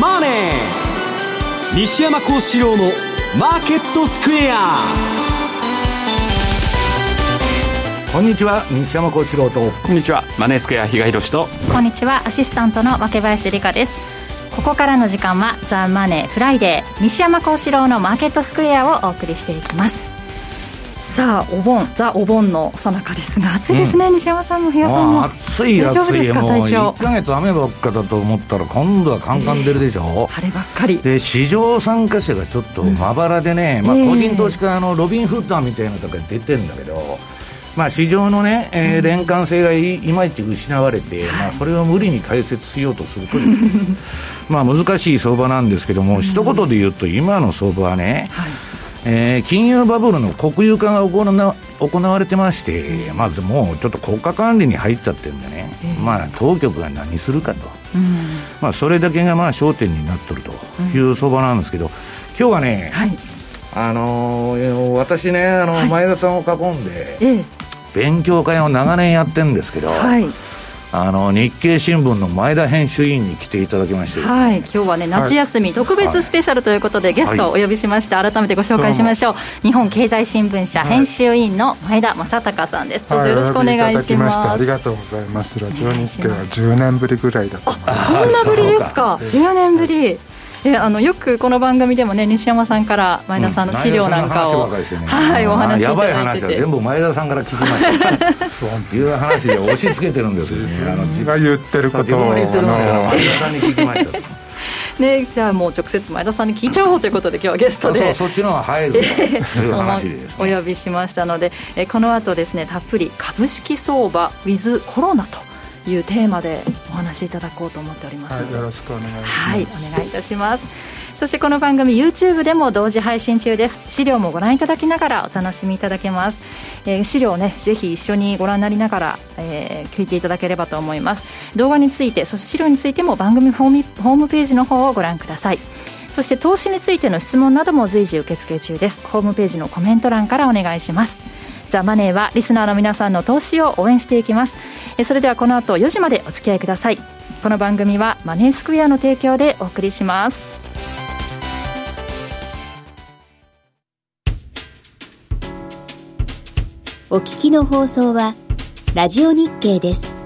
マネー」西山孝四郎の「マーケットスクエア」こんにちは西山孝四郎と。こんにちはマネースクエア比嘉宏と。こんにちはアシスタントの若林理香です。ここからの時間はザ・マネーフライデー西山孝四郎のマーケットスクエアをお送りしていきますさあお盆ザお盆のさなかですが暑いですね、うん、西山さんも比嘉さんも。暑い暑いもう1か月雨ばっかだと思ったら今度はカンカン出るでしょ、えー、晴ればっかり。で市場参加者がちょっとまばらでね、うん、まあ、個人投資家のロビン・フッダーみたいなとこ出てるんだけどまあ、市場のね、えー、連関性がいいまいち失われて、まあ、それを無理に解説しようとすると まあ難しい相場なんですけども、一言で言うと、今の相場はね、はいえー、金融バブルの国有化が行な行われてまして、まずもうちょっと国家管理に入っちゃってるんでね、えー、まあ、当局が何するかと、うん、まあ、それだけがまあ焦点になっとるという相場なんですけど、今日はね、はい、あのー、私ね、あの前田さんを囲んで、はい、勉強会を長年やってるんですけど、はいあの日経新聞の前田編集委員に来ていただきまして、はい、今日はね夏休み特別スペシャルということで、はい、ゲストをお呼びしまして、改めてご紹介しましょう、日本経済新聞社編集委員の前田正隆さんです、どうぞよろしくお願いします、ありがとうございます。ラジオ日経は10年ぶりぐらいだと思います。そんなぶりですか？10年ぶりえあのよくこの番組でもね西山さんから前田さんの資料なんかを、うんね、はいお話しいただいてて。やばい話は全部前田さんから聞きました。そう。いう話で押し付けてるんですよ。ねあの自分が言ってることを自分が言ってるのを前田さんに聞きました。ね、じゃあもう直接前田さんに聞いちゃおうということで今日はゲストで。そっちの方が入るという話で、お呼びしましたのでえこの後ですねたっぷり株式相場 with コロナというテーマでお話しいただこうと思っております。はい、よろしくお願いします。はい、お願いいたします。そしてこの番組 YouTube でも同時配信中です。資料もご覧いただきながらお楽しみいただけます、えー、資料をねぜひ一緒にご覧になりながら、えー、聞いていただければと思います。動画についてそして資料についても番組ホームホームページの方をご覧ください。そして投資についての質問なども随時受付中です。ホームページのコメント欄からお願いします。ザ・マネーはリスナーの皆さんの投資を応援していきますそれではこの後4時までお付き合いくださいこの番組はマネースクエアの提供でお送りしますお聞きの放送はラジオ日経です。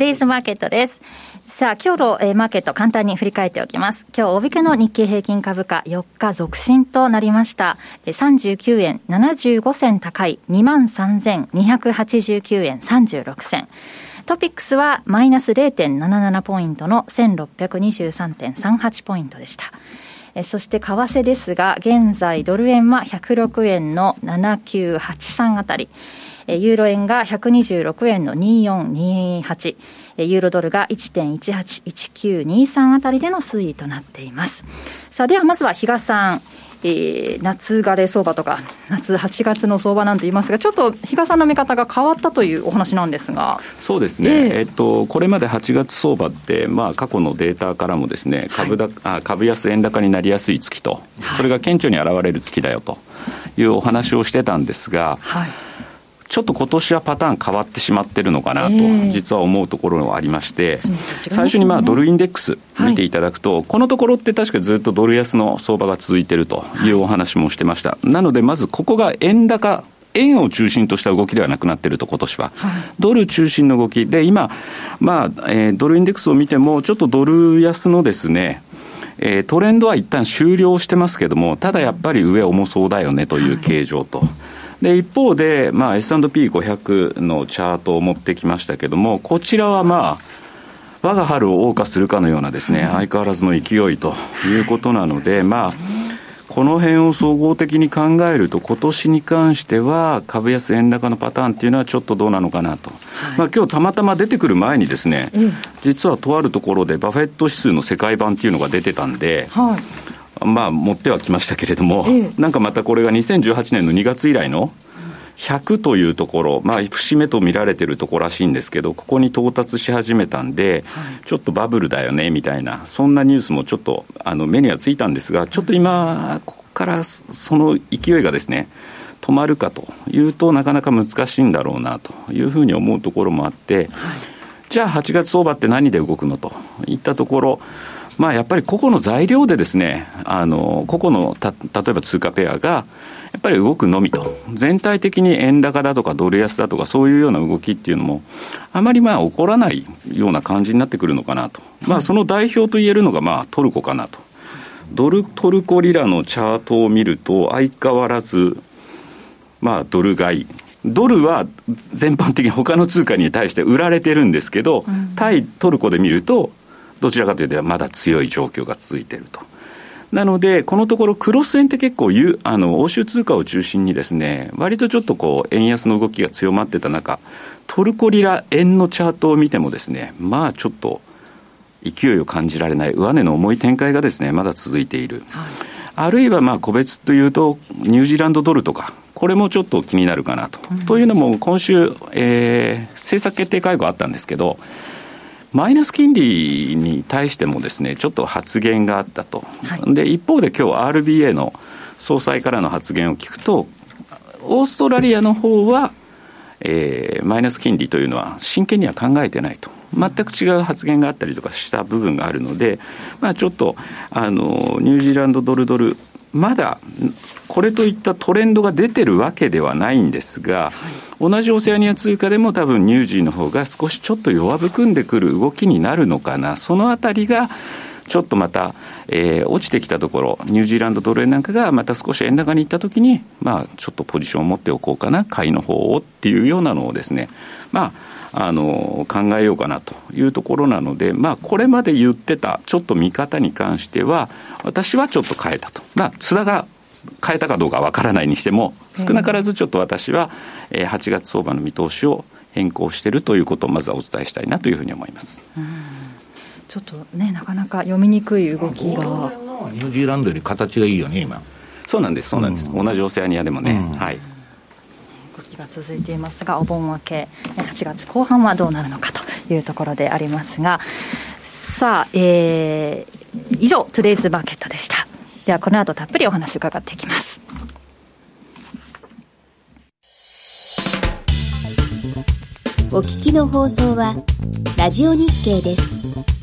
デイズマーケットです。さあ、今日の、えー、マーケット簡単に振り返っておきます。今日、大引けの日経平均株価4日続伸となりました。39円75銭高い23,289円36銭。トピックスはマイナス0.77ポイントの1623.38ポイントでした。そして為替ですが、現在ドル円は106円の7983あたり。ユーロ円が126円の2428、ユーロドルが1.181923あたりでの推移となっています。さあ、ではまずは比嘉さん。えー、夏枯れ相場とか、夏8月の相場なんて言いますが、ちょっと比嘉さんの見方が変わったというお話なんですが。そうですね、えー、えっと、これまで8月相場って、まあ、過去のデータからもですね株だ、はい、あ株安円高になりやすい月と、それが顕著に現れる月だよというお話をしてたんですが、はいちょっと今年はパターン変わってしまってるのかなと、実は思うところがありまして、最初にまあドルインデックス見ていただくと、このところって確かずっとドル安の相場が続いてるというお話もしてました。なので、まずここが円高、円を中心とした動きではなくなっていると、今年は。ドル中心の動きで、今、まあ、えー、ドルインデックスを見ても、ちょっとドル安のですね、えー、トレンドは一旦終了してますけども、ただやっぱり上重そうだよねという形状と。で、一方で、まあ、S&P500 のチャートを持ってきましたけども、こちらはまあ、我が春を謳歌するかのようなですね、相変わらずの勢いということなので、まあ、この辺を総合的に考えると、今年に関しては、株安円高のパターンっていうのはちょっとどうなのかなと、はい、まあ今日たまたま出てくる前にですね、実はとあるところでバフェット指数の世界版っていうのが出てたんで、はい、まあ持ってはきましたけれども、なんかまたこれが2018年の2月以来の、100というところ、まあ、節目と見られてるところらしいんですけど、ここに到達し始めたんで、はい、ちょっとバブルだよねみたいな、そんなニュースもちょっとあの目にはついたんですが、ちょっと今、ここからその勢いがですね、止まるかというとなかなか難しいんだろうなというふうに思うところもあって、はい、じゃあ8月相場って何で動くのといったところ、まあ、やっぱり個々の材料でですね、あの個々のた例えば通貨ペアが、やっぱり動くのみと、全体的に円高だとかドル安だとか、そういうような動きっていうのも、あまりまあ起こらないような感じになってくるのかなと、まあ、その代表といえるのがまあトルコかなと。ドルトルコリラのチャートを見ると、相変わらず、まあ、ドル買い。ドルは全般的に他の通貨に対して売られてるんですけど、うん、対トルコで見ると、どちらかというとまだ強い状況が続いていると。なので、このところ、クロス円って結構あの、欧州通貨を中心にですね、割とちょっとこう、円安の動きが強まってた中、トルコリラ円のチャートを見てもですね、まあちょっと、勢いを感じられない、上値の重い展開がですね、まだ続いている。はい、あるいはまあ個別というと、ニュージーランドドルとか、これもちょっと気になるかなと。うん、というのも、今週、えー、政策決定会合あったんですけど、マイナス金利に対してもですね、ちょっと発言があったと。はい、で、一方で今日 RBA の総裁からの発言を聞くと、オーストラリアの方は、えー、マイナス金利というのは真剣には考えてないと。全く違う発言があったりとかした部分があるので、まあ、ちょっとあのニュージーランドドルドルまだこれといったトレンドが出てるわけではないんですが、はい、同じオセアニア通貨でも多分ニュージーの方が少しちょっと弱含んでくる動きになるのかな、そのあたりがちょっとまた、えー、落ちてきたところ、ニュージーランドドル円なんかがまた少し円高に行ったときに、まあ、ちょっとポジションを持っておこうかな、買いの方をっていうようなのをですね、まあ、あの考えようかなというところなので、まあ、これまで言ってたちょっと見方に関しては、私はちょっと変えたと。まあ、津田が変えたかどうかわからないにしても、少なからずちょっと私は、えー、8月相場の見通しを変更しているということをまずはお伝えしたいなというふうに思います。ちょっとね、なかなか読みにくい動きが。ニュージーランドより形がいいよね、今。そうなんです、そうなんです。うん、同じオセアニアでもね。うん、はい。が続いていますが、お盆明け、8月後半はどうなるのかというところでありますが、さあ、えー、以上、トゥデイズマーケットでした。では、この後たっぷりお話伺っていきます。お聞きの放送は、ラジオ日経です。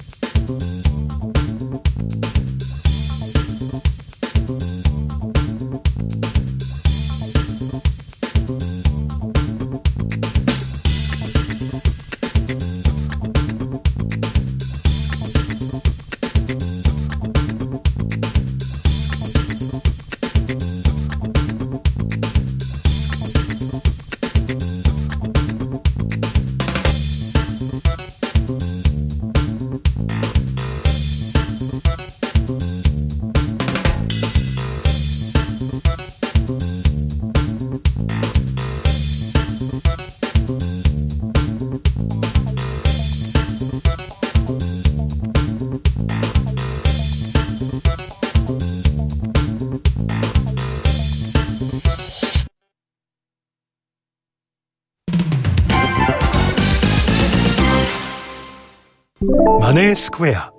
スクエア。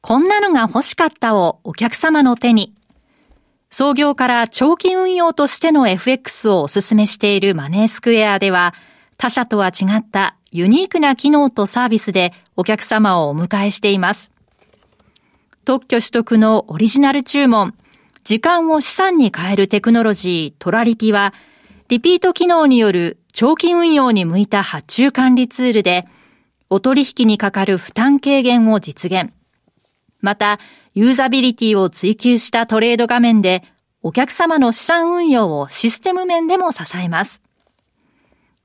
こんなのが欲しかったをお客様の手に。創業から長期運用としての FX をお勧めしているマネースクエアでは、他社とは違ったユニークな機能とサービスでお客様をお迎えしています。特許取得のオリジナル注文、時間を資産に変えるテクノロジートラリピは、リピート機能による長期運用に向いた発注管理ツールで、お取引にかかる負担軽減を実現。また、ユーザビリティを追求したトレード画面で、お客様の資産運用をシステム面でも支えます。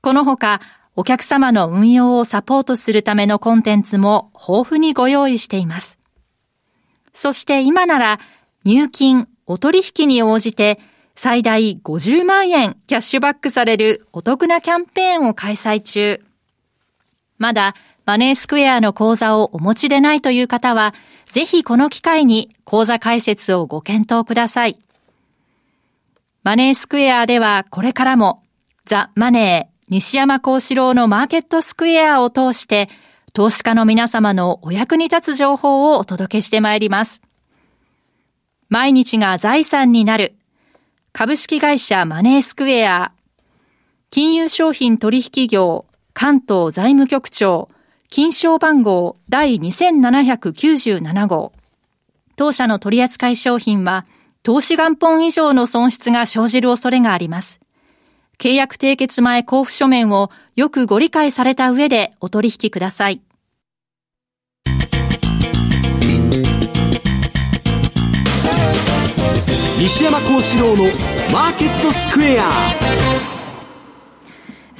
このほか、お客様の運用をサポートするためのコンテンツも豊富にご用意しています。そして今なら、入金、お取引に応じて、最大50万円キャッシュバックされるお得なキャンペーンを開催中。まだマネースクエアの口座をお持ちでないという方は、ぜひこの機会に口座開設をご検討ください。マネースクエアではこれからもザ・マネー西山幸四郎のマーケットスクエアを通して投資家の皆様のお役に立つ情報をお届けしてまいります。毎日が財産になる株式会社マネースクエア金融商品取引業関東財務局長金賞番号第2797号。当社の取扱い商品は、投資元本以上の損失が生じる恐れがあります。契約締結前交付書面をよくご理解された上でお取引ください。西山幸四郎のマーケットスクエア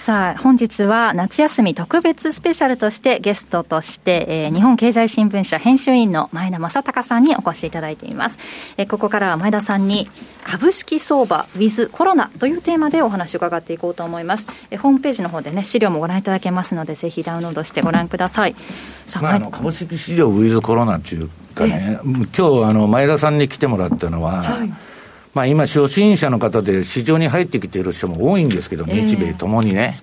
さあ、本日は夏休み特別スペシャルとしてゲストとして、えー、日本経済新聞社編集員の前田正隆さんにお越しいただいています。えー、ここからは前田さんに株式相場 with コロナというテーマでお話を伺っていこうと思います。えー、ホームページの方でね、資料もご覧いただけますので、ぜひダウンロードしてご覧ください。さあ、まあ、あの株式市場 with コロナっていうかね、今日あの前田さんに来てもらったのは、はいまあ、今、初心者の方で市場に入ってきている人も多いんですけど、日米ともにね。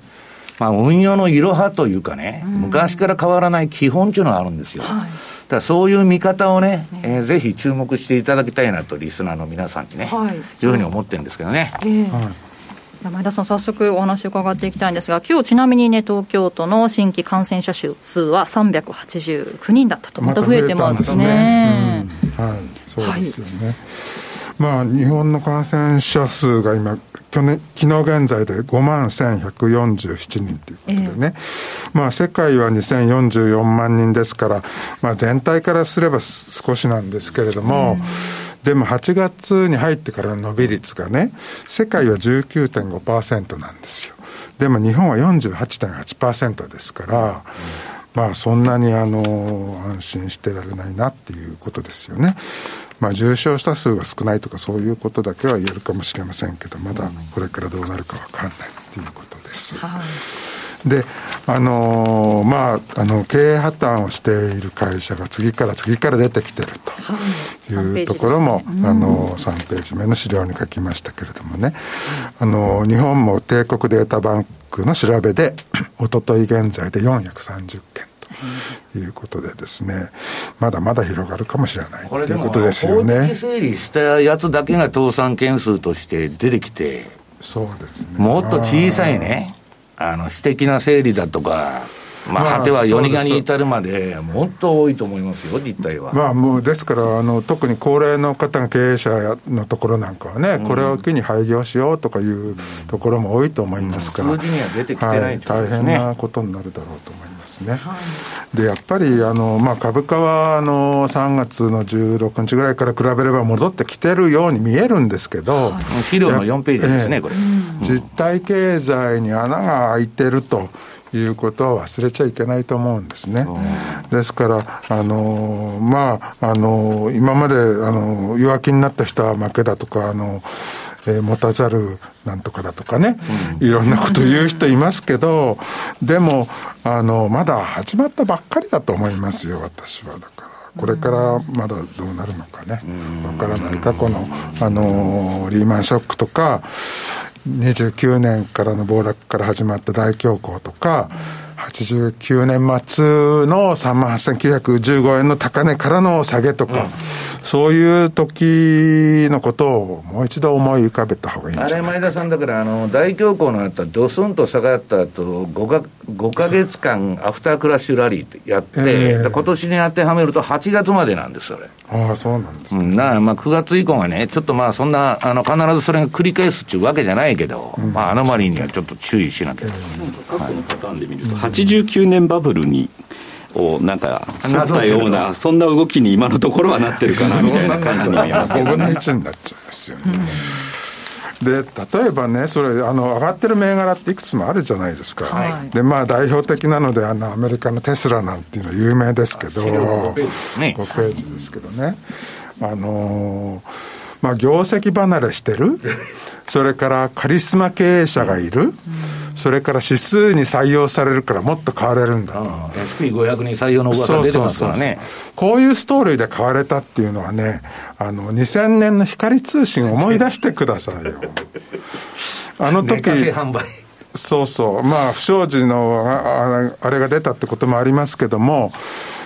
まあ、運用のいろはというかね、昔から変わらない基本っていうのがあるんですよ。はい、だそういう見方をね、ね。えー、ぜひ注目していただきたいなと、リスナーの皆さんにね、はい、いうふうに思ってるんですけどね。えーはい。前田さん、早速お話を伺っていきたいんですが、今日ちなみにね、東京都の新規感染者数は389人だったと、また増えてますね。ま、ね。うん、はい、そうですよね。はいまあ、日本の感染者数が今、去年、昨日現在で5万1147人ということでね、えー、まあ、世界は2044万人ですから、まあ、全体からすれば少しなんですけれども、でも8月に入ってからの伸び率がね、世界は19.5%なんですよ。でも日本は48.8%ですから、まあそんなにあの安心してられないなっていうことですよね。まあ、重症者数が少ないとかそういうことだけは言えるかもしれませんけどまだこれからどうなるか分かんないということです。はい。で、あのー、まあ、あの、経営破綻をしている会社が次から次から出てきてるとい。うところも、はい、あの、3ページ目の資料に書きましたけれどもね、あの、日本も帝国データバンクの調べで、おととい現在で430件。ということでですね、まだまだ広がるかもしれないということですよね。整理したやつだけが倒産件数として出てきて、そうですね。もっと小さいね、あの、私的な整理だとか、まあ、果ては夜逃げに至るまで、もっと多いと思いますよ、実態は。まあ、もうですからあの、特に高齢の方が経営者のところなんかはね、うん、これを機に廃業しようとかいうところも多いと思いますから、うん、数字には出てきてない、ねはい、大変なことになるだろうと思いますね。はい、でやっぱりあの、まあ、株価はあの3月の16日ぐらいから比べれば戻ってきてるように見えるんですけど、はい、資料の4ページですね、これ。実体経済に穴が開いてると。いうことを忘れちゃいけないと思うんですね。ですから、あの、まあ、あの、今まで、あの、弱気になった人は負けだとか、あの、えー、持たざるなんとかだとかね、うん、いろんなこと言う人いますけど、でも、あの、まだ始まったばっかりだと思いますよ、私は。だから。これからまだどうなるのかね、わからない。過去の、あの、リーマンショックとか、29年からの暴落から始まった大恐慌とか、1989年末の3万8915円の高値からの下げとか、うん、そういう時のことをもう一度思い浮かべた方がいいんじゃないあれ、前田さん、だからあの大恐慌のあったドスンと下がった後 5, か5か月間、アフタークラッシュラリーやって、えー、今年に当てはめると8月までなんです、それ。ああ、そうなんですね。うん、なまあ、9月以降はね、ちょっとまあ、そんな、あの必ずそれが繰り返すっていうわけじゃないけど、うん、まあ、アノマリーにはちょっと注意しなきゃ、うん、過去のパターンで見ると、89年バブルにをなんか沿ったような、そんな動きに今のところはなってるかなみたいな感じに見えますけど、ね、5分の1になっちゃいますよね。で例えばね、それあの、上がってる銘柄っていくつもあるじゃないですか、はい、でまあ、代表的なのであの、アメリカのテスラなんていうのは有名ですけど、5ページですけどね、あのまあ、業績離れしてる、それからカリスマ経営者がいる。うんそれから指数に採用されるからもっと買われるんだと。SP500 に採用の噂出てますからねこういうストーリーで買われたっていうのはね、あの、2000年の光通信を思い出してくださいよ。あの時。そうそう。まあ、不祥事のあれが出たってこともありますけども、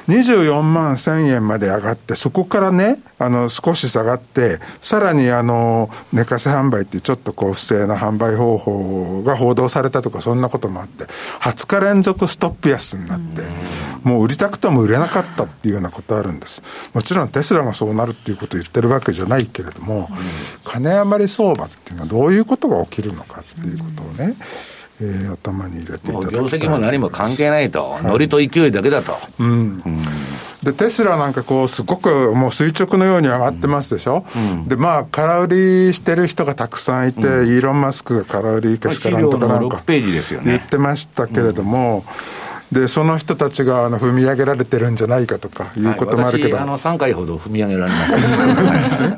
24万1000円まで上がって、そこからね、あの、少し下がって、さらにあの、寝かせ販売ってちょっとこう不正な販売方法が報道されたとか、そんなこともあって、20日連続ストップ安になって、もう売りたくても売れなかったっていうようなことあるんです。もちろんテスラがそうなるっていうことを言ってるわけじゃないけれども、金余り相場っていうのはどういうことが起きるのかっていうことをね、えー、頭に入れていただき業績も何も関係ないと、ノリと勢いだけだと。うん、うん。で、テスラなんかこう、すごくもう垂直のように上がってますでしょ、うん、で、まあ、空売りしてる人がたくさんいて、うん、イーロン・マスクが空売りけしからんとかなんか言ってましたけれども、うんで、その人たちがあの踏み上げられてるんじゃないかとかいうこともあるけど、はい、あの3回ほど踏み上げられます よく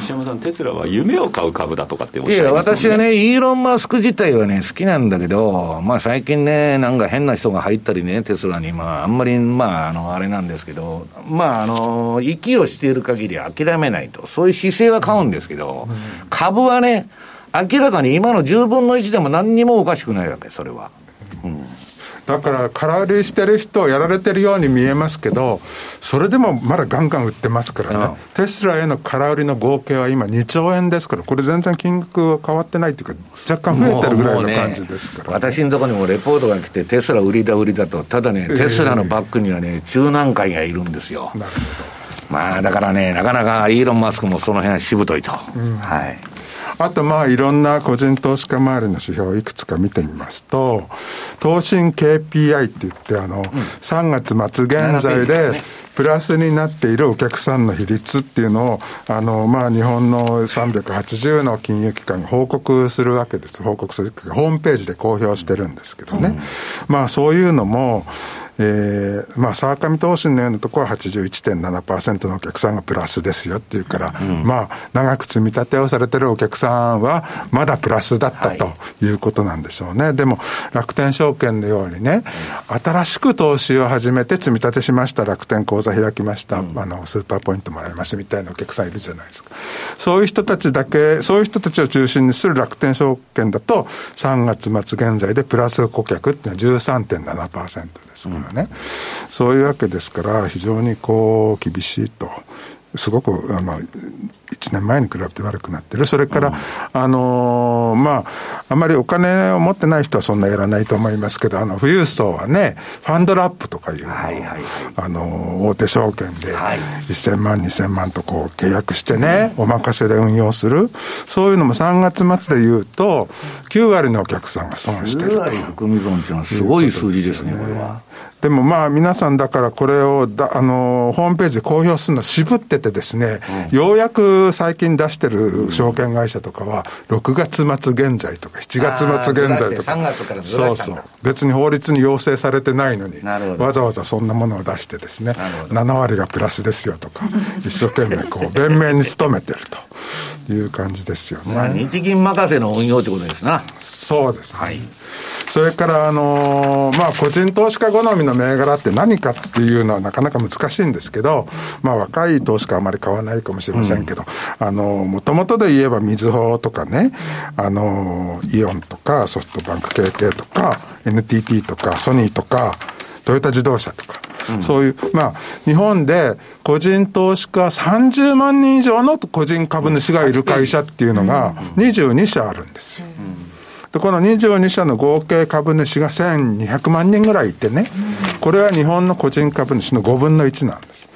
西山さん、テスラは夢を買う株だとかっておっしゃいます、ね、いや、私はね、イーロン・マスク自体はね、好きなんだけど、まあ、最近ね、なんか変な人が入ったりね、テスラに、まあ、あんまり、まあ、あの、あれなんですけど、まあ、あの、息をしている限り諦めないと、そういう姿勢は買うんですけど、株はね、明らかに今の10分の1でも何にもおかしくないわけ、それは。うんだから空売りしてる人やられてるように見えますけど、それでもまだガンガン売ってますからね、テスラへの空売りの合計は今2兆円ですから、これ全然金額は変わってないっていうか、若干増えてるぐらいの感じですから、ねね、私のところにもレポートが来て、テスラ売りだ売りだと、ただね、テスラのバックにはね、中南海がいるんですよ。なるほど。まあだからね、なかなかイーロン・マスクもその辺はしぶといと。うん、はいあとまあいろんな個人投資家周りの指標をいくつか見てみますと、投信 KPI って言って、あの、うん、3月末現在で、プラスになっているお客さんの比率っていうのを、あの、まあ、日本の380の金融機関が報告するわけです。報告する。ホームページで公表してるんですけどね。うん、まあ、そういうのも、えー、まあ、沢上投信のようなところは81.7%のお客さんがプラスですよっていうから、うん、まあ、長く積み立てをされてるお客さんは、まだプラスだったということなんでしょうね。はい、でも、楽天証券のようにね、新しく投資を始めて積み立てしました、楽天口座開きました、うん、あの、スーパーポイントもらいますみたいなお客さんいるじゃないですか。そういう人たちだけ、そういう人たちを中心にする楽天証券だと、3月末現在でプラス顧客っていうのは13.7%ですからね、うん、そういうわけですから、非常にこう、厳しいと。すごく、まあの、1年前に比べて悪くなってる。それから、うん、あのー、まあ、あまりお金を持ってない人はそんなやらないと思いますけど、あの、富裕層はね、ファンドラップとかいう、はいはいはい、あの、大手証券で、1000万、2000万とこう契約してね、お任せで運用する。そういうのも3月末で言うと、9割のお客さんが損してると。9割含み損っていうのはすごい数字ですね、これは。でもまあ皆さんだからこれをだ、あの、ホームページで公表するの渋っててですね、うん、ようやく最近出してる証券会社とかは、6月末現在とか7月末現在とか、そうそう。別に法律に要請されてないのに、わざわざそんなものを出してですね、7割がプラスですよとか、一生懸命こう、弁明に努めてるという感じですよね。まあ、日銀任せの運用ということですな。そうです、ね。はい。それから、あのーまあ、個人投資家好みの銘柄って何かっていうのはなかなか難しいんですけど、まあ、若い投資家はあまり買わないかもしれませんけど、あのー、もともとで言えば、みずほとかね、あのーイオンとか、ソフトバンク KK とか、NTT とか、ソニーとか、トヨタ自動車とか、そういう、まあ、日本で個人投資家30万人以上の個人株主がいる会社っていうのが22社あるんですよ。で、この22社の合計株主が1200万人ぐらいいてね、これは日本の個人株主の5分の1なんです。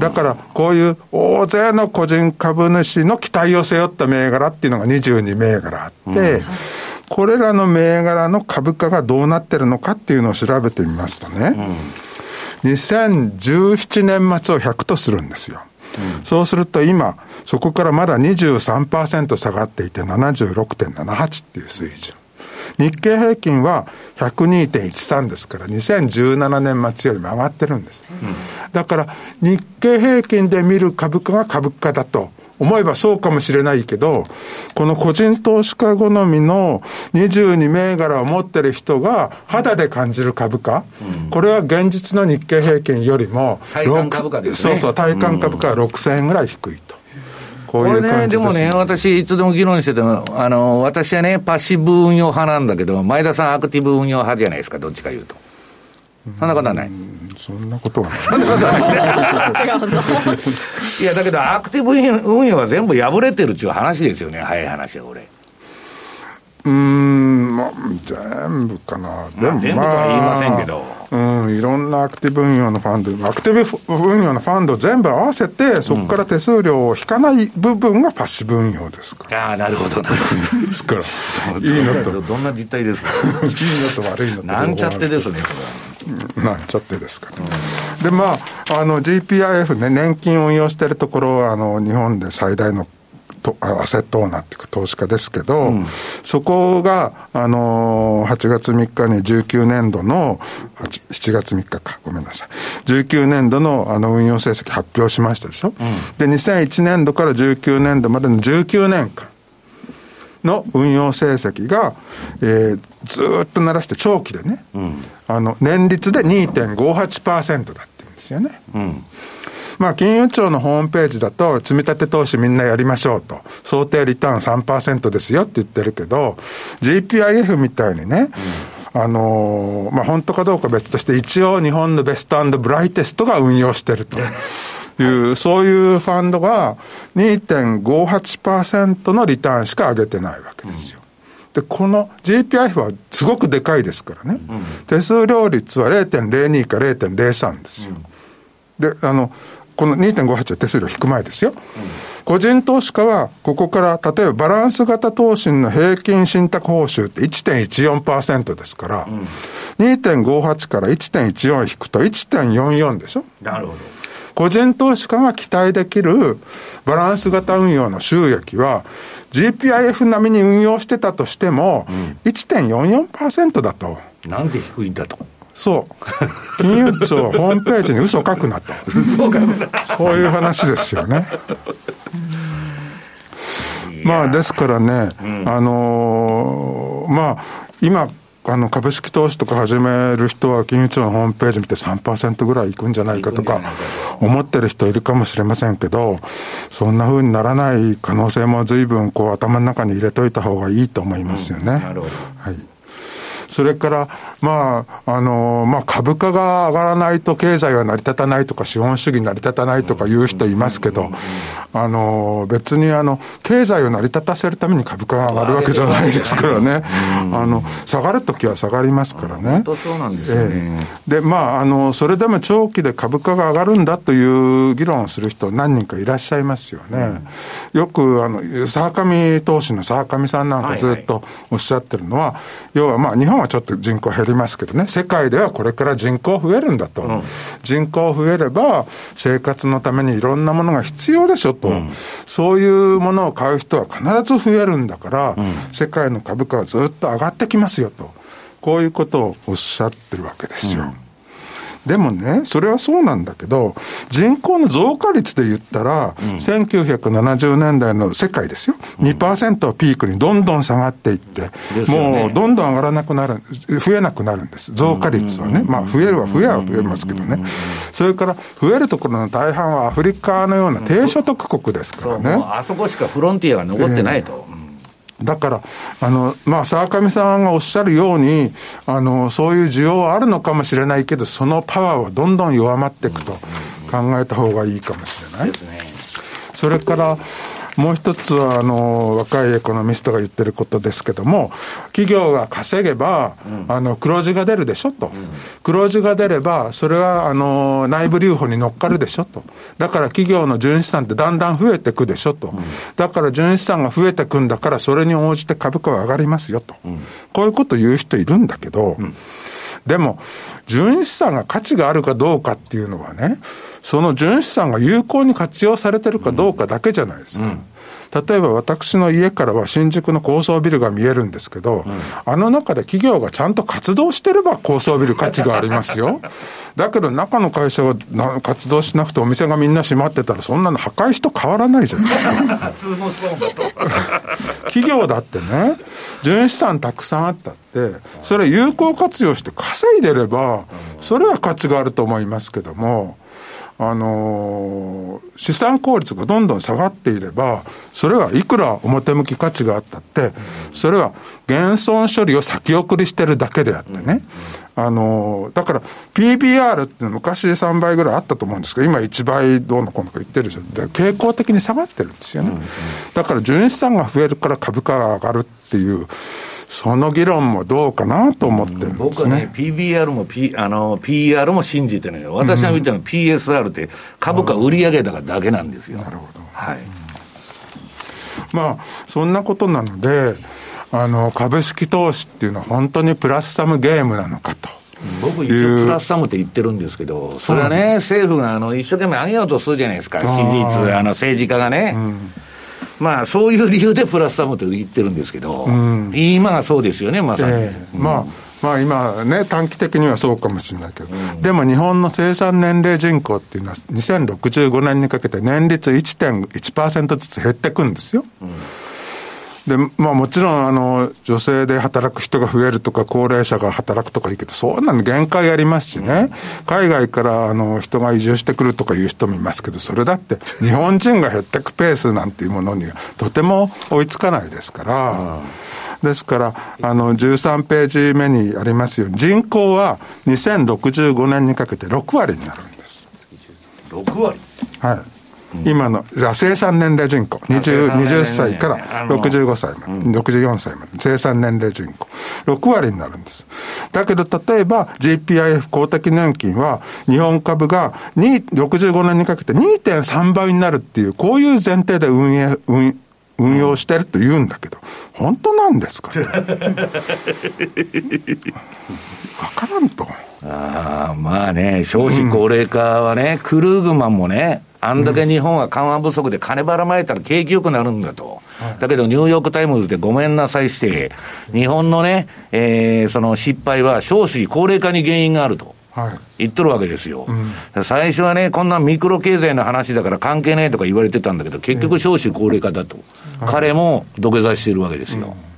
だから、こういう大勢の個人株主の期待を背負った銘柄っていうのが22銘柄あって、これらの銘柄の株価がどうなってるのかっていうのを調べてみますとね、2017年末を100とするんですよ。そうすると今、そこからまだ23%下がっていて76.78っていう水準。日経平均は102.13ですから、2017年末よりも上がってるんです。だから、日経平均で見る株価が株価だと思えばそうかもしれないけど、この個人投資家好みの22銘柄を持ってる人が肌で感じる株価、これは現実の日経平均よりも、体感株価ですねそうそう、体感株価は6000円ぐらい低いと。こういうこれね、感じですでもね、私、いつでも議論してても、あの、私はね、パッシブ運用派なんだけど、前田さんアクティブ運用派じゃないですか、どっちか言うと。そんなことはない。そんなことはない。いや、だけど、アクティブ運用は全部破れてるっていう話ですよね、早い話は、俺。うーん、まあ、全部かな。でも、全部とは言いませんけどうん、いろんなアクティブ運用のファンド、アクティブ運用のファンドを全部合わせて、そこから手数料を引かない部分がパッシブ運用ですから。ああ、なるほど、なるほですから、いいのと、いいど。どんな実態ですか？のと悪いのと。なんちゃってですね、なんちゃってですかね。で、まあ、あの、GPIF ね、年金を運用しているところは、あの、日本で最大のとあアセットオーナーっていうか投資家ですけど、そこが、あのー8月3日に19年度の、8 7月3日か、ごめんなさい。19年度のあの運用成績発表しましたでしょ、で、2001年度から19年度までの19年間。の運用成績が、えーずーっと鳴らして長期でね、あの年率で2.58%だって言うんですよね。まあ、金融庁のホームページだと、積み立て投資みんなやりましょうと、想定リターン3%ですよって言ってるけど、GPIF みたいにね、あのーまあ、本当かどうか別として、一応日本のベストブライテストが運用してると。いう、そういうファンドが2.58%のリターンしか上げてないわけですよ。で、この GPIF はすごくでかいですからね。手数料率は0.02か0.03ですよ。で、あの、この2.58は手数料引く前ですよ。個人投資家は、ここから、例えばバランス型投資の平均信託報酬って1.14%ですから、2.58から1.14引くと1.44でしょなるほど。個人投資家が期待できるバランス型運用の収益は、GPIF 並みに運用してたとしても、1.44%だと。なんで低いんだと。そう。金融庁ホームページに嘘書くなと。そういう話ですよね。まあ、ですからね、あのーまあ、今、あの株式投資とか始める人は、金融庁のホームページ見て3%ぐらいいくんじゃないかとか思ってる人いるかもしれませんけど、そんな風にならない可能性も随分こう頭の中に入れといた方がいいと思いますよね。なるほど。はい。それから、まあ、あの、まあ、株価が上がらないと経済は成り立たないとか、資本主義成り立たないとか言う人いますけど、あの、別にあの、経済を成り立たせるために株価が上がるわけじゃないですからね。あの、下がるときは下がりますからね。本当そうなんですよね。ええで、まあ、あの、それでも長期で株価が上がるんだという議論をする人何人かいらっしゃいますよね。よく、あの、沢上投資の沢上さんなんかずっとおっしゃってるのは、要はまあ、日本はちょっと人口減りますけどね、世界ではこれから人口増えるんだと。人口増えれば、生活のためにいろんなものが必要でしょと。そういうものを買う人は必ず増えるんだから、世界の株価はずっと上がってきますよと。こういうことをおっしゃってるわけですよ。でもね、それはそうなんだけど、人口の増加率で言ったら、うん、1970年代の世界ですよ、2%をピークにどんどん下がっていって、うん、もうどんどん上がらなくなる、増えなくなるんです、増加率はね、まあ増えるは増えは増えますけどね、それから増えるところの大半はアフリカのような低所得国ですからね。あそこしかフロンティアが残ってないと。えーだから、あの、まあ、沢上さんがおっしゃるように、あの、そういう需要はあるのかもしれないけど、そのパワーはどんどん弱まっていくと考えた方がいいかもしれない。それから、もう一つは、あの、若いエコノミストが言ってることですけども、企業が稼げば、うん、あの、黒字が出るでしょと。うん、黒字が出れば、それは、あの、内部留保に乗っかるでしょと。だから企業の純資産ってだんだん増えてくでしょと。うん、だから純資産が増えてくんだから、それに応じて株価は上がりますよと。こういうこと言う人いるんだけど、でも、純資産が価値があるかどうかっていうのはね、その純資産が有効に活用されてるかどうかだけじゃないですか。うん例えば私の家からは新宿の高層ビルが見えるんですけど、うん、あの中で企業がちゃんと活動してれば高層ビル価値がありますよ。だけど中の会社が活動しなくてお店がみんな閉まってたらそんなの破壊しと変わらないじゃないですか。企業だってね、純資産たくさんあったって、それ有効活用して稼いでれば、それは価値があると思いますけども、あのー、資産効率がどんどん下がっていれば、それはいくら表向き価値があったって、それは減損処理を先送りしてるだけであってね。あのー、だから PBR って昔3倍ぐらいあったと思うんですけど、今1倍どうのこうのか言ってるでしょ。で傾向的に下がってるんですよね。だから純資産が増えるから株価が上がるっていう、その議論もどうかなと思ってるんです、ね、僕はね、PBR も、P、あの PR も信じてない私が見たの PSR って株価売上高だけなんですよ。なるほど。はい。まあ、そんなことなので、あの、株式投資っていうのは本当にプラスサムゲームなのかと。僕、一応プラスサムって言ってるんですけど、それはね、政府があの一生懸命上げようとするじゃないですか、支持率、あの政治家がね。うんまあ、そういう理由でプラスサムと言ってるんですけど、うん、今がそうですよね、まさに。えー、まあまあ今ね、短期的にはそうかもしれないけど、うん、でも日本の生産年齢人口っていうのは、2065年にかけて年率1.1%ずつ減っていくんですよ。うんで、まあもちろん、あの、女性で働く人が増えるとか、高齢者が働くとかいいけど、そうなの限界ありますしね。海外から、あの、人が移住してくるとかいう人もいますけど、それだって、日本人が減っていくペースなんていうものには、とても追いつかないですから、ですから、あの、13ページ目にありますように、人口は2065年にかけて6割になるんです。6割はい。今の、生産年齢人口、20, 20歳から65歳まで、64歳まで、生産年齢人口、6割になるんです。だけど、例えば GPIF 公的年金は、日本株が65年にかけて2.3倍になるっていう、こういう前提で運営、運運用してると言うんだけど、本当なんですか 分からんと。ああ、まあね、少子高齢化はね、うん、クルーグマンもね、あんだけ日本は緩和不足で金ばらまいたら景気よくなるんだと。だけどニューヨークタイムズでごめんなさいして、日本のね、えー、その失敗は少子高齢化に原因があると。言っとるわけですよ、うん、最初はね、こんなミクロ経済の話だから関係ねえとか言われてたんだけど、結局少子高齢化だと、彼も土下座してるわけですよ。うん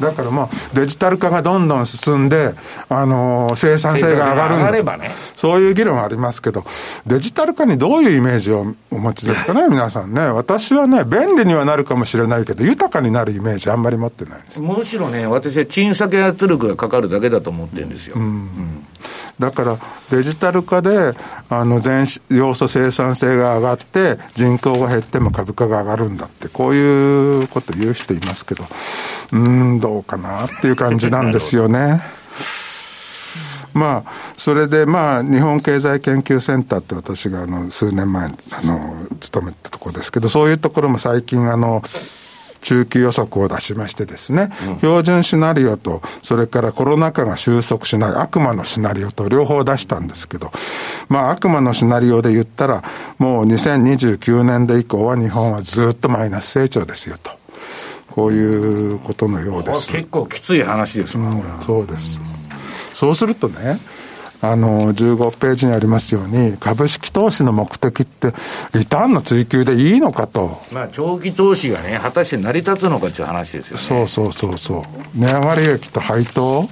だからまあ、デジタル化がどんどん進んで、あのー、生産性が上がるんだね、そういう議論はありますけど、デジタル化にどういうイメージをお持ちですかね、皆さんね。私はね、便利にはなるかもしれないけど、豊かになるイメージあんまり持ってないんですむしろね、私は賃下げ圧力がかかるだけだと思ってるんですよ。うん、うんだからデジタル化で、あの、全要素生産性が上がって、人口が減っても株価が上がるんだって、こういうこと言う人いますけど、うん、どうかなっていう感じなんですよね。まあ、それで、まあ、日本経済研究センターって私があの数年前、あの、勤めたところですけど、そういうところも最近、あの、中期予測を出しましてですね、うん、標準シナリオと、それからコロナ禍が収束しない悪魔のシナリオと両方出したんですけど、まあ悪魔のシナリオで言ったら、もう2029年度以降は日本はずっとマイナス成長ですよと。こういうことのようです。結構きつい話です、うん、そうです。そうするとね、あの、15ページにありますように、株式投資の目的って、リターンの追求でいいのかと。まあ、長期投資がね、果たして成り立つのかっていう話ですよね。そうそうそうそう。値上がり益と配当？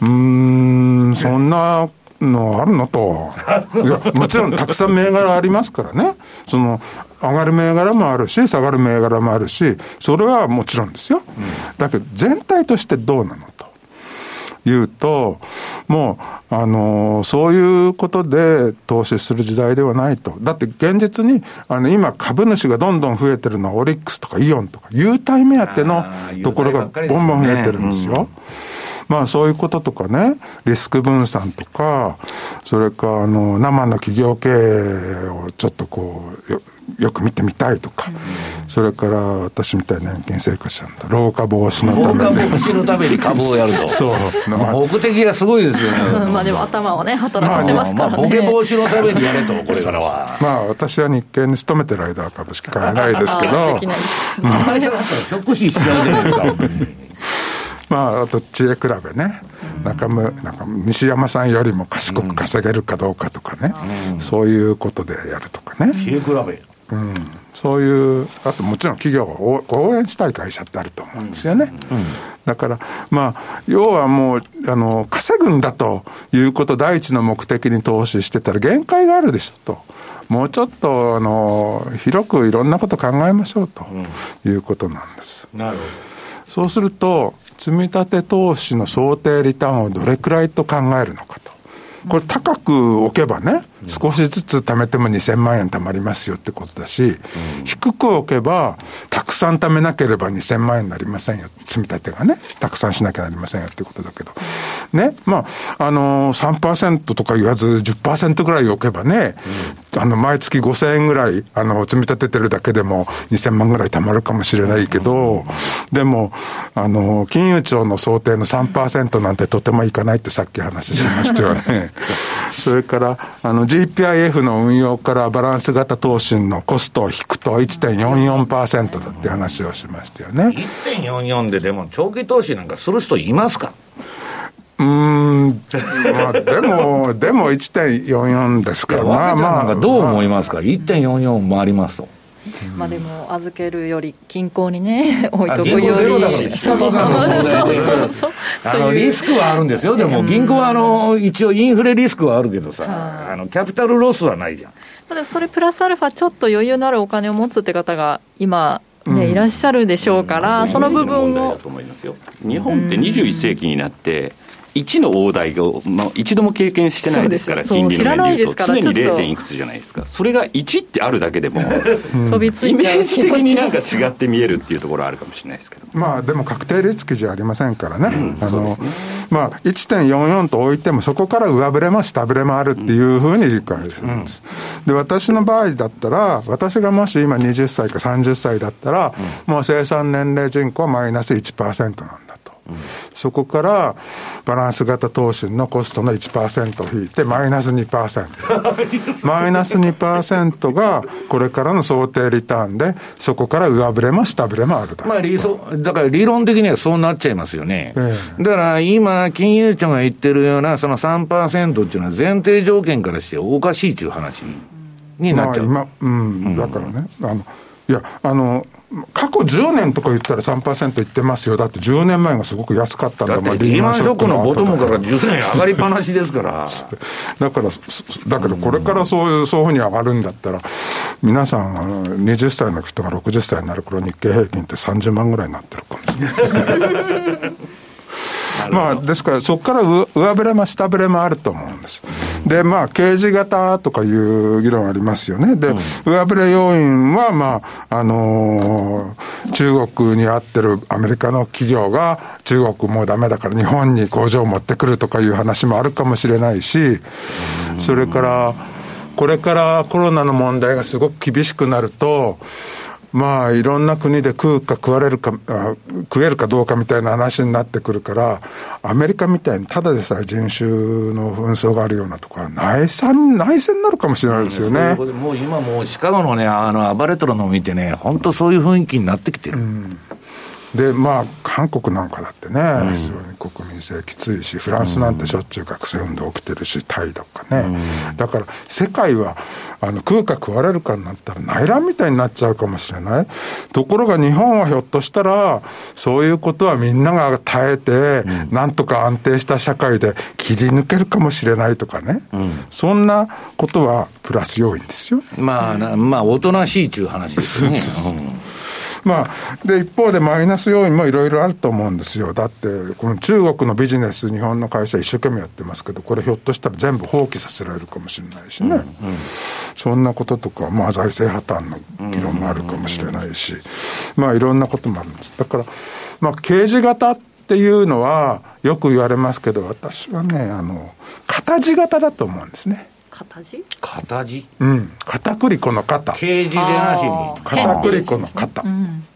うん、そんなのあるのと。いや、もちろんたくさん銘柄ありますからね。その、上がる銘柄もあるし、下がる銘柄もあるし、それはもちろんですよ。うん、だけど、全体としてどうなのと。いうと、もう、あの、そういうことで投資する時代ではないと。だって現実に、あの、今株主がどんどん増えてるのはオリックスとかイオンとか、優待目当てのところがボンボン増えてるんですよ。まあそういうこととかね、リスク分散とか、それかあの生の企業経営をちょっとこうよ、よく見てみたいとか、それから私みたいな年金生活者の老化防止のために。老化防止のために株をやると。そう。まあ、目的がすごいですよね。まあでも頭をね、働かせますからね。まあ、ボケ防止のためにやれと、これからは。まあ私は日経に勤めてる間は株式買えないですけど。できないです。まあ、直視しちゃうじゃないですか。まあ、あと知恵比べね、中村なんか西山さんよりも賢く稼げるかどうかとかね、そういうことでやるとかね。知恵比べうん、そういう、あともちろん企業を応援したい会社ってあると思うんですよね。うんうん、だから、まあ、要はもう、あの、稼ぐんだということ第一の目的に投資してたら限界があるでしょと。もうちょっと、あの、広くいろんなこと考えましょうということなんです。なるほど。そうすると、積み立て投資の想定リターンをどれくらいと考えるのかと。これ高く置けばね、少しずつ貯めても2000万円貯まりますよってことだし、低く置けば、たくさん貯めなければ2000万円になりませんよ。積み立てがね、たくさんしなきゃなりませんよってことだけど。ね、まあ、あのー、3%とか言わず10%ぐらい置けばね、あの、毎月5000円ぐらい、あの、積み立ててるだけでも2000万ぐらい貯まるかもしれないけど、でも、あの、金融庁の想定の3%なんてとてもいかないってさっき話しましたよね。それから、あの、GPIF の運用からバランス型投資のコストを引くと1.44%だって話をしましたよね。1.44ででも長期投資なんかする人いますか？うん、まあ、でも、でも1.44ですから、まあまあ。どう思いますか、1.44回りますと。まあでも預けるより銀行にね置いとくより。そうそうそうそう。あのリスクはあるんですよ。でも銀行はあの一応インフレリスクはあるけどさ、あのキャピタルロスはないじゃん。でもそれプラスアルファちょっと余裕のあるお金を持つって方が今ね、いらっしゃるでしょうから、その部分を。日本って21世紀になって、1の大台を、まあ、一度も経験してないですから、金利の面でいうと、常に 0. 点いくつじゃないですか、それが1ってあるだけでも、飛びついイメージ的になんか違って見えるっていうところあるかもしれないですけど、まあ、でも確定率記じゃありませんからね、うん、あの、ね、まあ、1.44と置いても、そこから上振れも下振れもあるっていうふうに理解するんです。で、私の場合だったら、私がもし今20歳か30歳だったら、もう生産年齢人口はマイナス1%なんだ。そこからバランス型投資のコストの1%を引いてマイナス2%。マイナス2% がこれからの想定リターンで、そこから上振れも下振れもあるだ。まあ理想、だから理論的にはそうなっちゃいますよね。ええ、だから今、金融庁が言ってるようなその3%っていうのは前提条件からしておかしいっていう話になっちゃう。まあ今、うん、だからね、あの、いや、あの、過去10年とか言ったら3%いってますよ。だって10年前がすごく安かったんだだってリーマンショックのボトムから10年上がりっぱなしですから。だから、だけどこれからそういう、そういうふうに上がるんだったら、皆さん、20歳の人が60歳になる頃日経平均って30万ぐらいになってるかもしれない。まあ、ですから、そこから上振れも下振れもあると思うんです。で、まあ、刑事型とかいう議論ありますよね。で、上振れ要因は、まあ、あのー、中国にあってるアメリカの企業が、中国もうダメだから日本に工場を持ってくるとかいう話もあるかもしれないし、それから、これからコロナの問題がすごく厳しくなると、まあ、いろんな国で食うか食われるか、食えるかどうかみたいな話になってくるから、アメリカみたいにただでさえ人種の紛争があるようなとこは内戦、内戦になるかもしれないですよね。ううもう今もうシカゴのね、あの、暴れとるのを見てね、本当そういう雰囲気になってきてる。うんで、まあ、韓国なんかだってね、非常に国民性きついし、フランスなんてしょっちゅう学生運動起きてるし、タイとかね。だから、世界は、あの、食うか食われるかになったら内乱みたいになっちゃうかもしれない。ところが日本はひょっとしたら、そういうことはみんなが耐えて、なんとか安定した社会で切り抜けるかもしれないとかね。そんなことはプラス要因ですよ。まあ、まあ、おとなしいという話ですね。まあ、で、一方でマイナス要因もいろいろあると思うんですよ。だって、この中国のビジネス、日本の会社一生懸命やってますけど、これひょっとしたら全部放棄させられるかもしれないしね。うんうん、そんなこととか、まあ財政破綻の議論もあるかもしれないし、まあいろんなこともあるんです。だから、まあ刑事型っていうのはよく言われますけど、私はね、あの、形型だと思うんですね。片字片字うん。片栗粉の肩刑事でなしに。片栗粉の肩、ね。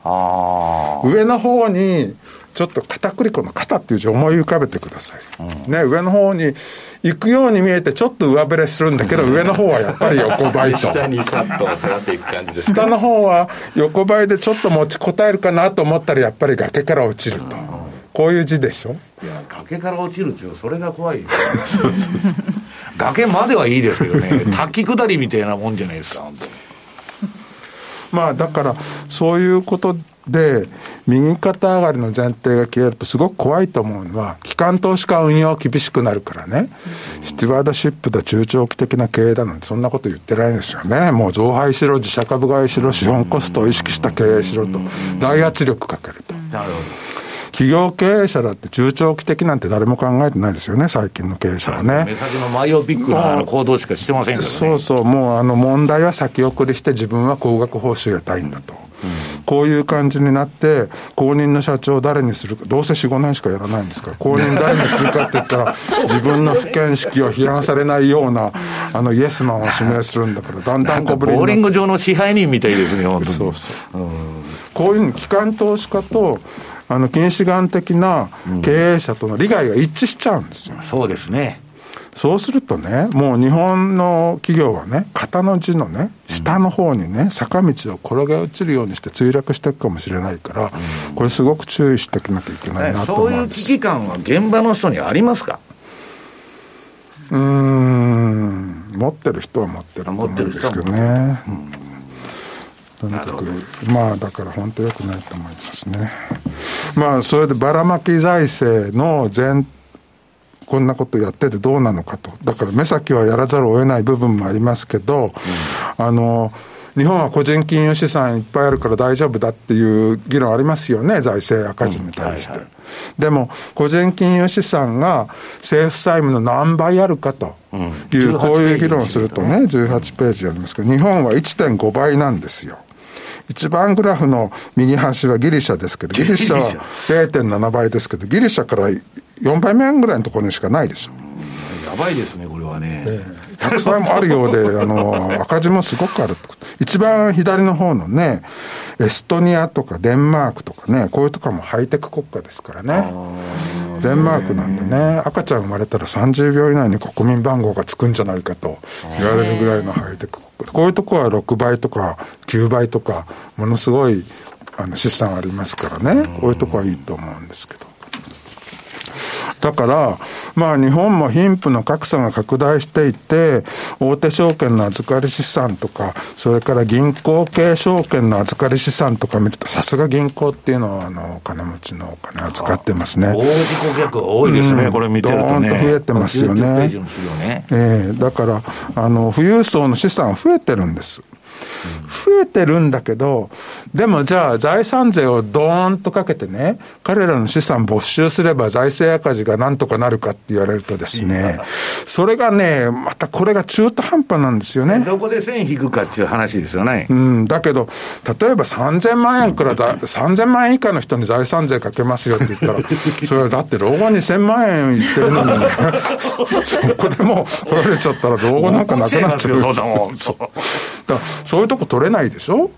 うん、上の方にちょっと片栗粉の肩っていう字を思い浮かべてください、うん、ね上の方に行くように見えてちょっと上振れするんだけど、上の方はやっぱり横ばいと。下にさっと下がっていく感じです下の方は横ばいでちょっと持ちこたえるかなと思ったらやっぱり崖から落ちると、こういう字でしょいや崖から落ちるっていうそれが怖い そうそうそう崖まではいいですけどね。滝下りみたいなもんじゃないですか本当に。まあだからそういうことで右肩上がりの前提が消えるとすごく怖いと思うのは機関投資家運用厳しくなるからね、スチュワードシップだ中長期的な経営だなんてそんなこと言ってないんですよね。もう増配しろ自社株買いしろ資本コストを意識した経営しろと大圧力かけると。なるほど企業経営者だって中長期的なんて誰も考えてないですよね、最近の経営者はね。目先のマイオピックな行動しかしてませんから、ね、そうそう、もうあの問題は先送りして自分は高額報酬得たいんだと。こういう感じになって、後任の社長を誰にするか、どうせ4、5年しかやらないんですから、後任誰にするかって言ったら、自分の不見識を批判されないような、あの、イエスマンを指名するんだから、だんだん小ぶりに。ボーリング場の支配人みたいですね、本当に。そうそう。うこういう機関投資家と、あの、近視眼的な経営者との利害が一致しちゃうんですよ。うん、そうですね。そうするとね、もう日本の企業はね、型の字のね、下の方にね、坂道を転げ落ちるようにして墜落していくかもしれないから、これすごく注意していかなきゃいけないなと思うんそういう危機感は現場の人にありますか？うん、持ってる人は持ってると思うんですけどね。とにかく、まあだから本当よくないと思いますね。まあそれでばらまき財政の全こんなことやっててどうなのかと。だから目先はやらざるを得ない部分もありますけど、うん、あの、日本は個人金融資産いっぱいあるから大丈夫だっていう議論ありますよね、財政赤字に対して。うんはいはい、でも、個人金融資産が政府債務の何倍あるかという、うん、こういう議論をするとね、18ページありますけど、日本は1.5倍なんですよ。一番グラフの右端はギリシャですけど、ギリシャは0.7倍ですけど、ギリシャから4倍目ぐらいのところにしかないでしょ。やばいですね、これはね。えー、たくさんあるようで、あの、赤字もすごくある一番左の方のね、エストニアとかデンマークとかね、こういうとこもハイテク国家ですからね。デンマークなんでね、赤ちゃん生まれたら30秒以内に国民番号がつくんじゃないかと言われるぐらいのハイテク。こういうとこは6倍とか9倍とか、ものすごいあの資産ありますからね、こういうとこはいいと思うんですけど。だから、まあ日本も貧富の格差が拡大していて、大手証券の預かり資産とか、それから銀行系証券の預かり資産とか見ると、さすが銀行っていうのは、あの、お金持ちのお金預かってますね。大事顧客多いですね、うん、これ見てるとね。どーんと増えてますよね。ねええー、だから、あの、富裕層の資産増えてるんです。増えてるんだけど、でもじゃあ財産税をドーンとかけてね、彼らの資産没収すれば財政赤字がなんとかなるかって言われるとですね、それがね、またこれが中途半端なんですよね。どこで線引くかっていう話ですよね。うん、だけど、例えば3000万円から3000万円以下の人に財産税かけますよって言ったら、それはだって老後に1000万円いってるのに、ね、そこでもう取られちゃったら老後なんかなくなっちゃう。そういうとこ取れないでしょ？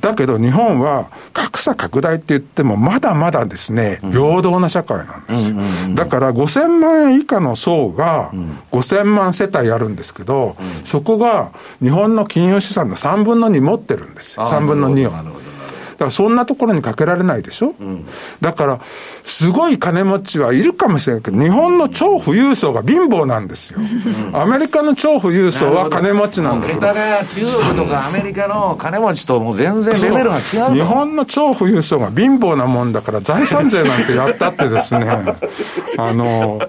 だけど日本は格差拡大って言ってもまだまだですね、平等な社会なんですよ。だから5000万円以下の層が5000万世帯あるんですけど、そこが日本の金融資産の3分の2持ってるんですよ。3分の2を。からそんなところにかけられないでしょ、うん、だから、すごい金持ちはいるかもしれないけど、日本の超富裕層が貧乏なんですよ。うん、アメリカの超富裕層は金持ちなんだけど。ど中国とかアメリカの金持ちともう全然レベルが違う日本の超富裕層が貧乏なもんだから、財産税なんてやったってですね、あの、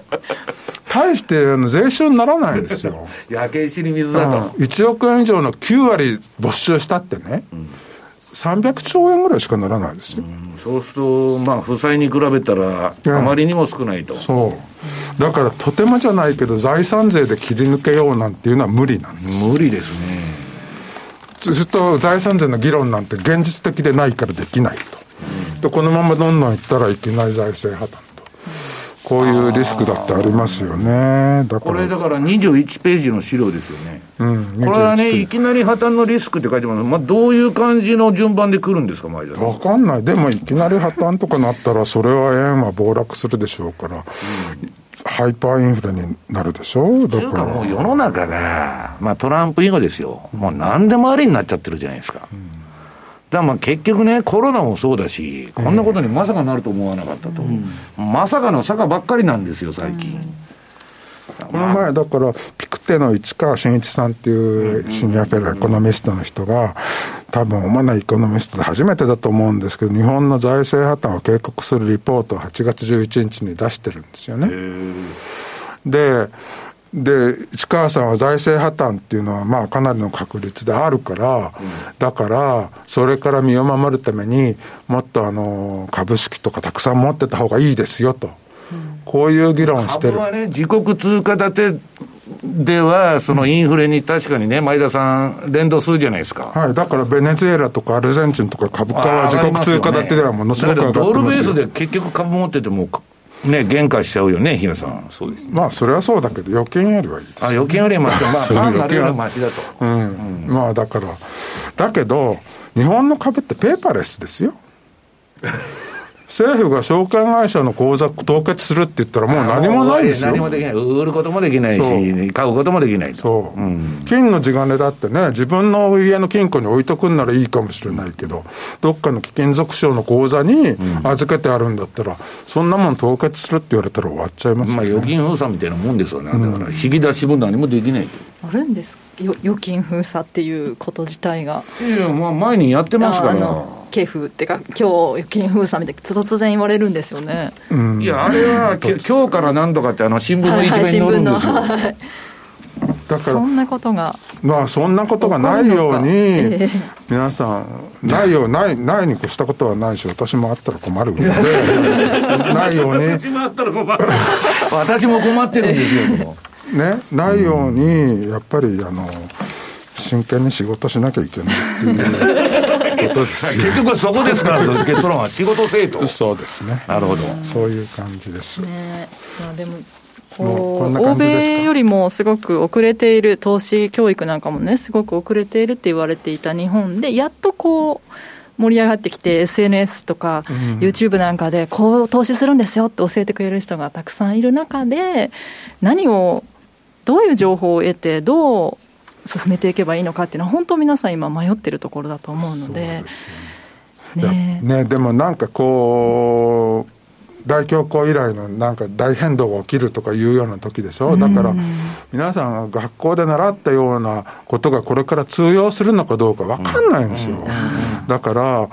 大して税収にならないですよ。焼け石に水だと。1億円以上の9割没収したってね、うん、300兆円ぐらいしかならないですよ。うん、そうすると、まあ、負債に比べたら、あまりにも少ないと。そう。だから、とてもじゃないけど、財産税で切り抜けようなんていうのは無理なんです。無理ですね。ずっと財産税の議論なんて現実的でないからできないと。うん、で、このままどんどんいったらいきなり財政破綻。こういうリスクだってありますよね。だからこれだから21ページの資料ですよね。うん。これはね、いきなり破綻のリスクって書いてますまあ、どういう感じの順番で来るんですか、前田さん。わかんない。でも、いきなり破綻とかなったら、それは円は暴落するでしょうから。うんハイパーインフレになるでしょ？だからもう世の中が、まあトランプ以後ですよ。もう何でもありになっちゃってるじゃないですか。うんだまあ結局ね、コロナもそうだし、こんなことにまさかなると思わなかったと、うん、まさかの坂ばっかりなんですよ、最近。この前、だから、ピクテの市川慎一さんっていうシニアフェローエコノミストの人が、多分、主なエコノミストで初めてだと思うんですけど、日本の財政破綻を警告するリポートを8月11日に出してるんですよね。で、で、市川さんは財政破綻っていうのは、まあ、かなりの確率であるから、うん、だから、それから身を守るために、もっとあの、株式とかたくさん持ってた方がいいですよと。うん、こういう議論してる。ね、自国通貨建てでは、そのインフレに確かにね、前田さん、連動するじゃないですか。はい、だからベネズエラとかアルゼンチンとか株価は自国通貨建てではものすごく上がってますドルベースで結局株持ってても、ね、減価しちゃうよね、日野さん。そうです、ね、まあ、それはそうだけど、預金よりはいいです。あ、預金よりはまし、まあ、パンなるよりはましだと。うん。うん、まあ、だから、だけど、日本の株ってペーパーレスですよ。政府が証券会社の口座凍結するって言ったら、もう何もないんですよ。何もできない。売ることもできないし、買うこともできないそう、うん、金の地金だってね、自分の家の金庫に置いとくんならいいかもしれないけど、どっかの貴金属商の口座に預けてあるんだったら、そんなもん凍結するって言われたら終わっちゃいますよ、ね、まあ預金封鎖みたいなもんですよね。だから、引き出し分何もできない。あるんです預金封鎖っていうこと自体が。いや、まあ前にやってますから。系譜ってか、今日預金封鎖みたいな、突然言われるんですよね。いや、あれは、今日から何とかって、あの新聞の一面に載るんですよ。はいはい、だからそんなことが。まあそんなことがないように、えー、皆さんないよないないに越したことはないし私もあったら困るのでないように。私もあったら困る。私も困 ってるんですよねないようにやっぱりあの真剣に仕事しなきゃいけないっていうことです 結局そこですから 結論は仕事せえとそうですね。なるほど。そういう感じです、ね、まあでもこう欧米よりもすごく遅れている投資教育なんかもねすごく遅れているって言われていた日本でやっとこう盛り上がってきて SNS とか YouTube なんかでこう投資するんですよって教えてくれる人がたくさんいる中で何をどういう情報を得てどう進めていけばいいのかっていうのは本当皆さん今迷ってるところだと思うので。ねねでもなんかこう大恐慌以来のなんか大変動が起きるとかいうような時でしょ、だから皆さんが学校で習ったようなことがこれから通用するのかどうか分かんないんですよ。だから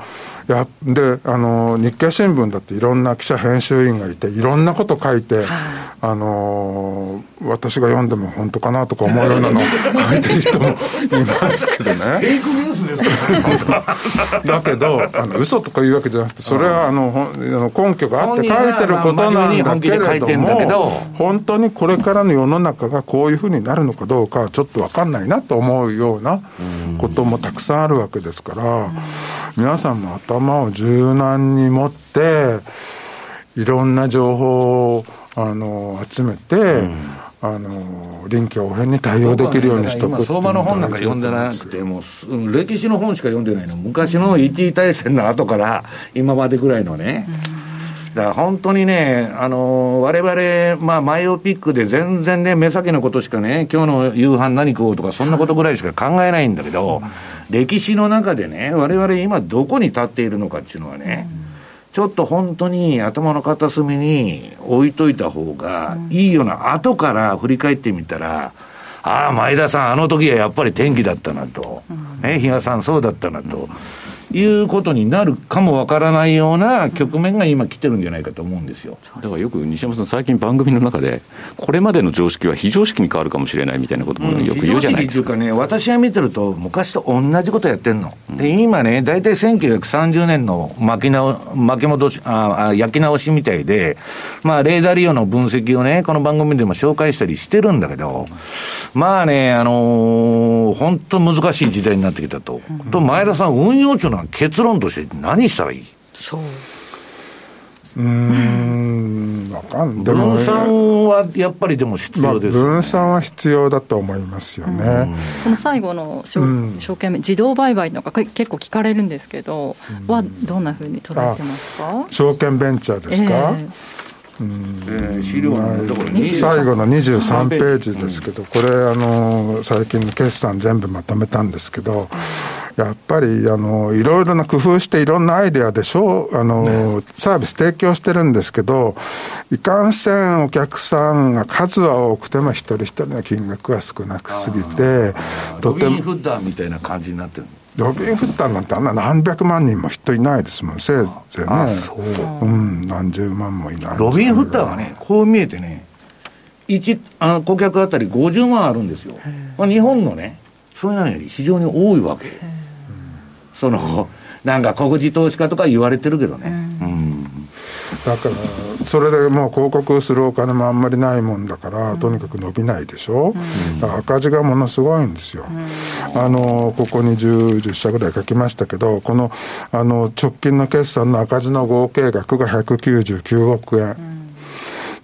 やであの日経新聞だっていろんな記者編集員がいていろんなこと書いて、あの私が読んでも本当かなとか思うようなのを 書いてる人もいますけどね。フェイクニュースですかだけどあの嘘とかいうわけじゃなくてそれはあの根拠があって書いてることなんだけれども本当にこれからの世の中がこういうふうになるのかどうかちょっと分かんないなと思うようなこともたくさんあるわけですから皆さんも頭頭を柔軟に持って、いろんな情報をあの集めて、うん、あの臨機応変に対応できるようにしとく、ね、相場の本なんか読んでなくて、もう歴史の本しか読んでないの、昔の一次大戦の後から今までぐらいのね。だから本当にね、あのわれわれ、まあ、マイオピックで全然ね、目先のことしかね、今日の夕飯何食おうとか、そんなことぐらいしか考えないんだけど、歴史の中でね、我々今どこに立っているのかっていうのはね、うんちょっと本当に頭の片隅に置いといた方がいいような、後から振り返ってみたら、ああ、前田さん、あの時はやっぱり天気だったなと、ね、比嘉さん、そうだったなと。いうことになるかもわからないような局面が今来てるんじゃないかと思うんですよ。だからよく西山さん、最近番組の中で、これまでの常識は非常識に変わるかもしれないみたいなこともよく言うじゃないですか。うん、いうかね、私が見てると、昔と同じことやってんの。で、今ね、大体1930年の巻き直巻き戻しあ、焼き直しみたいで、まあ、レーダー利用の分析をね、この番組でも紹介したりしてるんだけど、まあね、あのー、本当難しい時代になってきたと。と、前田さん、運用庁の結論として何したらいい？そう。うん、わかんない。分散はやっぱりでも必要です、ね、まあ、分散は必要だと思いますよね。この最後の証,、証券自動売買のが結構聞かれるんですけど、はどんなふうに捉えてますか？証券ベンチャーですか、えーえ資料のところに。最後の23ページですけど、これあの最近の決算全部まとめたんですけど、やっぱりあのいろいろな工夫していろんなアイデアでしょあの、ね、サービス提供してるんですけどいかんせんお客さんが数は多くても一人一人の金額が少なくすぎてとてもロビンフッダーみたいな感じになってるロビン・フッターなんてあんな何百万人も人いないですもん、せいぜいね。う。うん、何十万もいない。ロビン・フッターはね、こう見えてね、一あの顧客あたり50万あるんですよ。まあ、日本のね、そういうのより非常に多いわけ。その、なんか小口投資家とか言われてるけどね。うんだから、それでもう広告するお金もあんまりないもんだから、とにかく伸びないでしょ、うん、赤字がものすごいんですよ。うん、あの、ここに 10, 10社ぐらい書きましたけど、この、あの、直近の決算の赤字の合計額が199億円。うん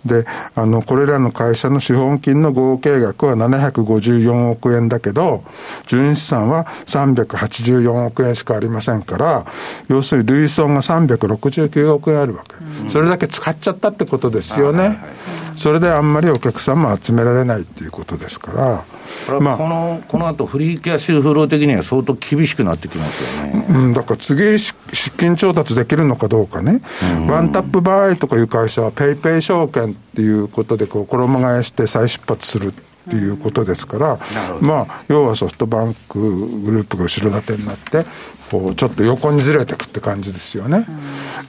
で、あの、これらの会社の資本金の合計額は754億円だけど、純資産は384億円しかありませんから、要するに累損が369億円あるわけ。うん、それだけ使っちゃったってことですよね。それであんまりお客さんも集められないっていうことですから、まあ、このこの後フリーキャッシュフロー的には相当厳しくなってきますよね、うん、だから次、資金調達できるのかどうかね、ワンタップバイとかいう会社は、ペイペイ証券っていうことでこう、衣替えして再出発する。っていうことですから、まあ、要はソフトバンクグループが後ろ盾になって、こう、ちょっと横にずれていくって感じですよね。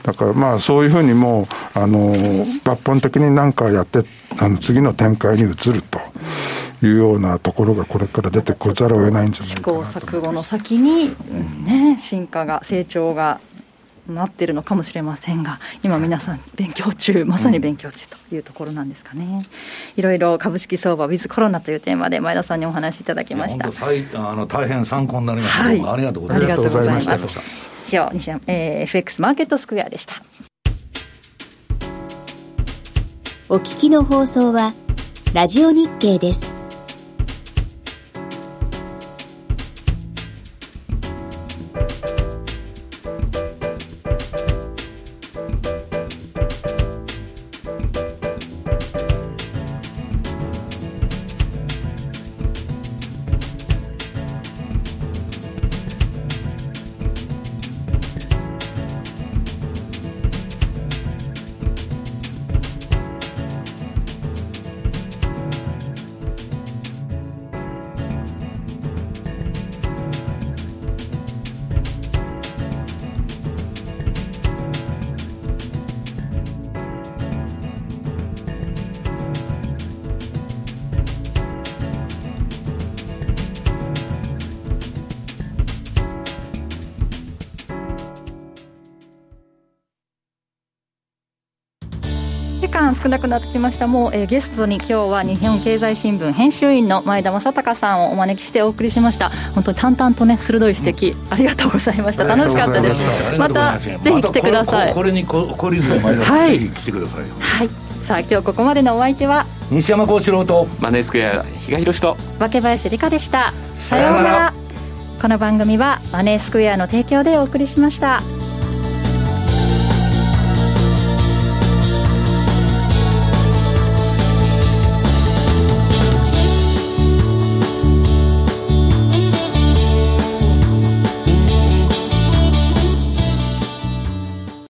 だからまあ、そういうふうにもう、あの、抜本的に何かやって、あの、次の展開に移ると。いうようなところがこれから出てこざるを得ないんじゃないかな試行錯誤の先に、ね、進化が成長がなってるのかもしれませんが今皆さん勉強中まさに勉強中というところなんですかね、いろいろ株式相場ウィズコロナというテーマで前田さんにお話しいただきました。あの大変参考になりました、はい、ありがとうございました。以上西山、えー、FX マーケットスクエアでした。お聞きの放送はラジオ日経です少なくなってきました。もう、えー、ゲストに今日は日本経済新聞編集員の前田正孝さんをお招きしてお送りしました。本当に淡々とね鋭い指摘、ありがとうございました。楽しかったです。また。ぜひ来てください。これにここりず前田さん、ぜひ来てくださいはいさあ今日ここまでのお相手は西山幸四郎とマネースクエア比嘉宏と若林理香でしたさようならこの番組はマネースクエアの提供でお送りしました。